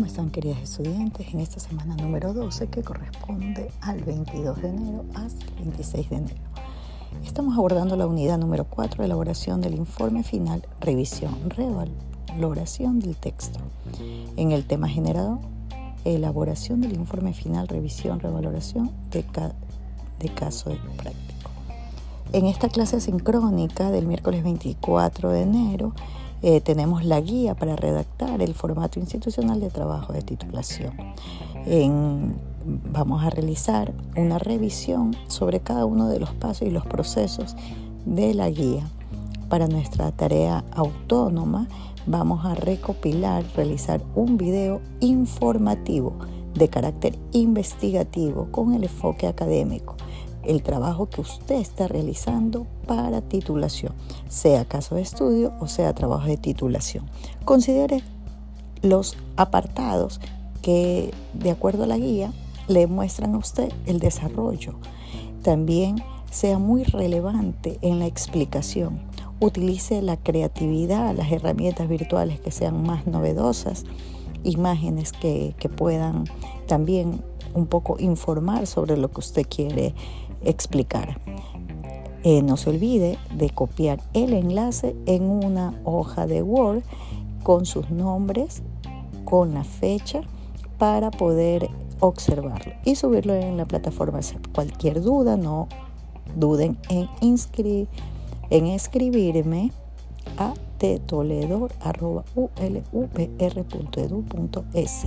están queridas estudiantes en esta semana número 12 que corresponde al 22 de enero hasta el 26 de enero? Estamos abordando la unidad número 4, elaboración del informe final, revisión, revaloración del texto. En el tema generado, elaboración del informe final, revisión, revaloración de, de caso práctico. En esta clase sincrónica del miércoles 24 de enero, eh, tenemos la guía para redactar el formato institucional de trabajo de titulación. vamos a realizar una revisión sobre cada uno de los pasos y los procesos de la guía. Para nuestra tarea autónoma vamos a recopilar, realizar un video informativo de carácter investigativo con el enfoque académico el trabajo que usted está realizando para titulación, sea caso de estudio o sea trabajo de titulación. Considere los apartados que, de acuerdo a la guía, le muestran a usted el desarrollo. También sea muy relevante en la explicación. Utilice la creatividad, las herramientas virtuales que sean más novedosas, imágenes que, que puedan también un poco informar sobre lo que usted quiere explicar. Eh, no se olvide de copiar el enlace en una hoja de Word con sus nombres, con la fecha, para poder observarlo y subirlo en la plataforma. Cualquier duda, no duden en, en escribirme a tetoledor.ulvr.edu.es.